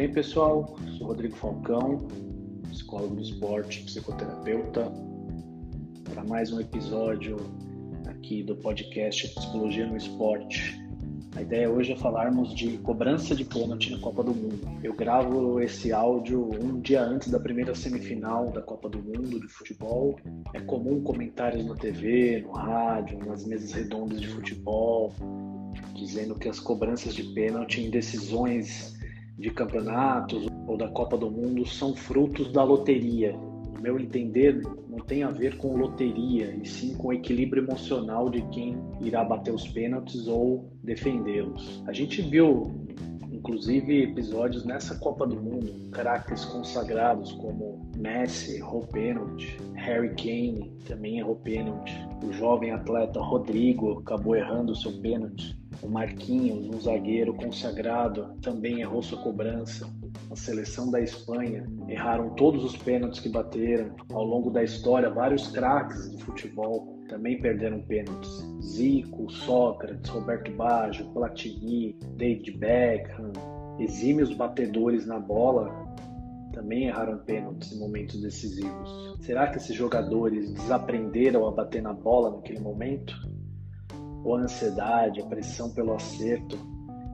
bem, pessoal? Sou Rodrigo Falcão, psicólogo do esporte, psicoterapeuta, para mais um episódio aqui do podcast Psicologia no Esporte. A ideia hoje é falarmos de cobrança de pênalti na Copa do Mundo. Eu gravo esse áudio um dia antes da primeira semifinal da Copa do Mundo de futebol. É comum comentários na TV, no rádio, nas mesas redondas de futebol, dizendo que as cobranças de pênalti em decisões de campeonatos ou da Copa do Mundo são frutos da loteria. No meu entender, não tem a ver com loteria, e sim com o equilíbrio emocional de quem irá bater os pênaltis ou defendê-los. A gente viu, inclusive, episódios nessa Copa do Mundo, craques consagrados como Messi errou pênalti, Harry Kane também errou pênalti, o jovem atleta Rodrigo acabou errando o seu pênalti. O Marquinhos, um zagueiro consagrado, também errou sua cobrança. A seleção da Espanha erraram todos os pênaltis que bateram. Ao longo da história, vários craques de futebol também perderam pênaltis. Zico, Sócrates, Roberto Baggio, Platini, David Beckham, exímios batedores na bola também erraram pênaltis em momentos decisivos. Será que esses jogadores desaprenderam a bater na bola naquele momento? Ou a ansiedade, a pressão pelo acerto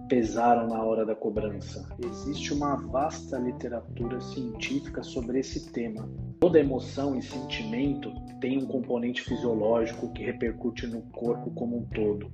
pesaram na hora da cobrança. Existe uma vasta literatura científica sobre esse tema. Toda emoção e sentimento tem um componente fisiológico que repercute no corpo como um todo.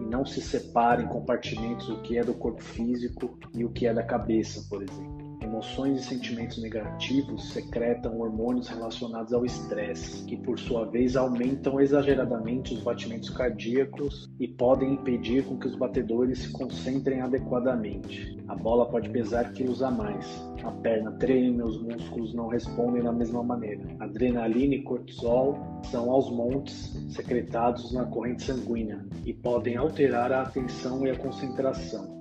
E não se separa em compartimentos o que é do corpo físico e o que é da cabeça, por exemplo. Emoções e sentimentos negativos secretam hormônios relacionados ao estresse, que por sua vez aumentam exageradamente os batimentos cardíacos e podem impedir com que os batedores se concentrem adequadamente. A bola pode pesar quilos a mais. A perna treme, os músculos não respondem da mesma maneira. Adrenalina e cortisol são aos montes secretados na corrente sanguínea e podem alterar a atenção e a concentração.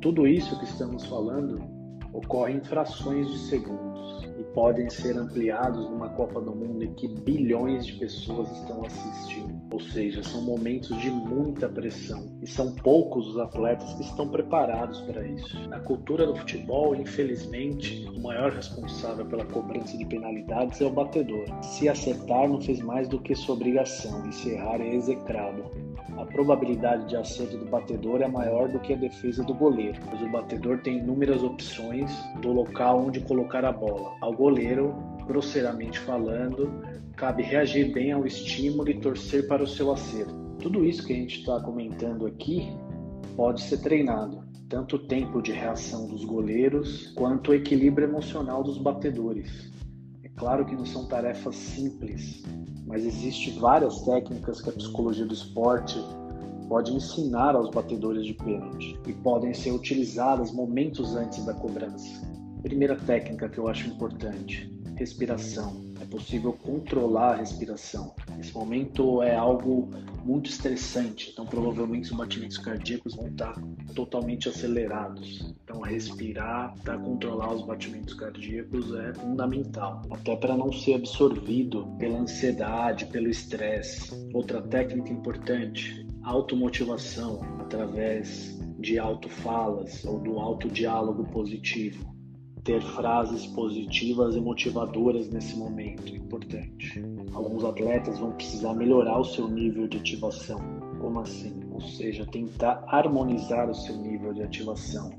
Tudo isso que estamos falando ocorrem em frações de segundos e podem ser ampliados numa Copa do Mundo em que bilhões de pessoas estão assistindo. Ou seja, são momentos de muita pressão e são poucos os atletas que estão preparados para isso. Na cultura do futebol, infelizmente, o maior responsável pela cobrança de penalidades é o batedor. Se acertar, não fez mais do que sua obrigação, e se errar, é execrado a probabilidade de acerto do batedor é maior do que a defesa do goleiro, pois o batedor tem inúmeras opções do local onde colocar a bola. Ao goleiro, grosseiramente falando, cabe reagir bem ao estímulo e torcer para o seu acerto. Tudo isso que a gente está comentando aqui pode ser treinado, tanto o tempo de reação dos goleiros quanto o equilíbrio emocional dos batedores. Claro que não são tarefas simples, mas existem várias técnicas que a psicologia do esporte pode ensinar aos batedores de pênalti e podem ser utilizadas momentos antes da cobrança. Primeira técnica que eu acho importante: respiração. Possível controlar a respiração. Esse momento é algo muito estressante, então provavelmente os batimentos cardíacos vão estar totalmente acelerados. Então respirar para controlar os batimentos cardíacos é fundamental, até para não ser absorvido pela ansiedade, pelo estresse. Outra técnica importante, automotivação através de autofalas ou do autodiálogo positivo ter frases positivas e motivadoras nesse momento importante. Alguns atletas vão precisar melhorar o seu nível de ativação. Como assim? Ou seja, tentar harmonizar o seu nível de ativação.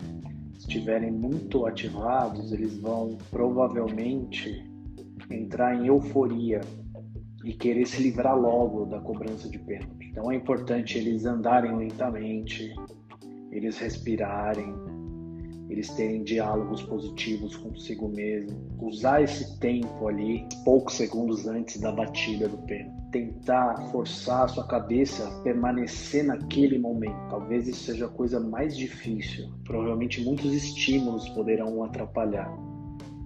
Se estiverem muito ativados, eles vão provavelmente entrar em euforia e querer se livrar logo da cobrança de pênalti. Então é importante eles andarem lentamente, eles respirarem, eles terem diálogos positivos consigo mesmo, usar esse tempo ali, poucos segundos antes da batida do pênalti, tentar forçar a sua cabeça a permanecer naquele momento. Talvez isso seja a coisa mais difícil. Provavelmente muitos estímulos poderão atrapalhar.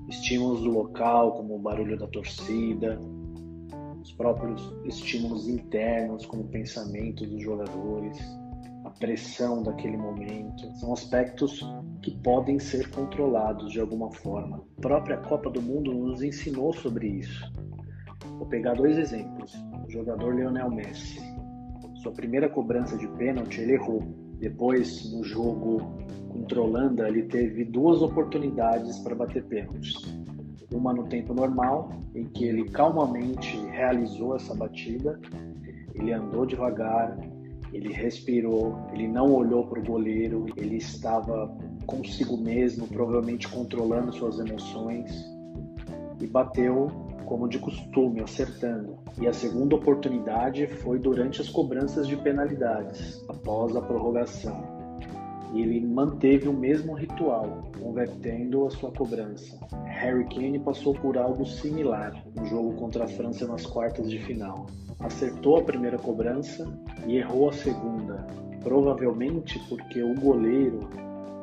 Estímulos do local, como o barulho da torcida, os próprios estímulos internos, como o pensamento dos jogadores pressão daquele momento. São aspectos que podem ser controlados de alguma forma. A própria Copa do Mundo nos ensinou sobre isso. Vou pegar dois exemplos. O jogador Lionel Messi. Sua primeira cobrança de pênalti ele errou. Depois, no jogo contra a Holanda, ele teve duas oportunidades para bater pênaltis. Uma no tempo normal, em que ele calmamente realizou essa batida, ele andou devagar, ele respirou, ele não olhou para o goleiro, ele estava consigo mesmo, provavelmente controlando suas emoções e bateu como de costume, acertando. E a segunda oportunidade foi durante as cobranças de penalidades, após a prorrogação e ele manteve o mesmo ritual, convertendo a sua cobrança. Harry Kane passou por algo similar no jogo contra a França nas quartas de final. Acertou a primeira cobrança e errou a segunda, provavelmente porque o goleiro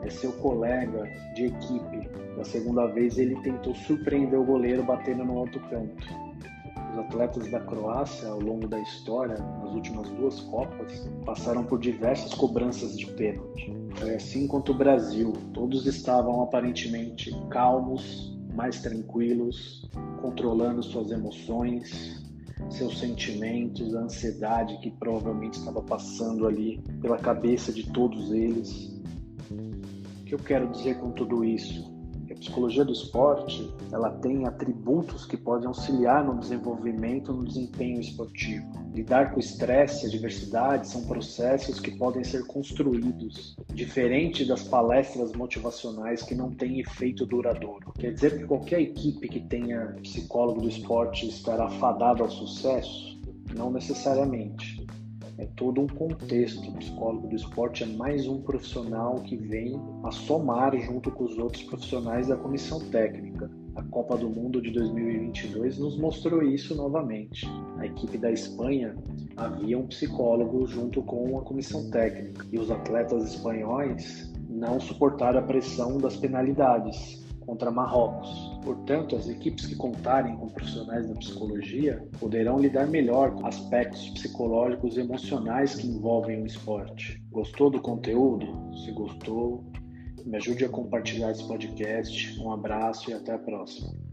é seu colega de equipe. Da segunda vez ele tentou surpreender o goleiro batendo no alto canto. Os atletas da Croácia, ao longo da história, nas últimas duas Copas, passaram por diversas cobranças de pênalti. Foi assim quanto o Brasil. Todos estavam aparentemente calmos, mais tranquilos, controlando suas emoções, seus sentimentos, a ansiedade que provavelmente estava passando ali pela cabeça de todos eles. O que eu quero dizer com tudo isso? Psicologia do esporte, ela tem atributos que podem auxiliar no desenvolvimento, no desempenho esportivo. Lidar com estresse e adversidade são processos que podem ser construídos, diferente das palestras motivacionais que não têm efeito duradouro. Quer dizer que qualquer equipe que tenha psicólogo do esporte estará fadada ao sucesso? Não necessariamente é todo um contexto. O psicólogo do esporte é mais um profissional que vem a somar junto com os outros profissionais da comissão técnica. A Copa do Mundo de 2022 nos mostrou isso novamente. A equipe da Espanha havia um psicólogo junto com a comissão técnica e os atletas espanhóis não suportaram a pressão das penalidades contra Marrocos. Portanto, as equipes que contarem com profissionais da psicologia poderão lidar melhor com aspectos psicológicos e emocionais que envolvem o esporte. Gostou do conteúdo? Se gostou, me ajude a compartilhar esse podcast. Um abraço e até a próxima.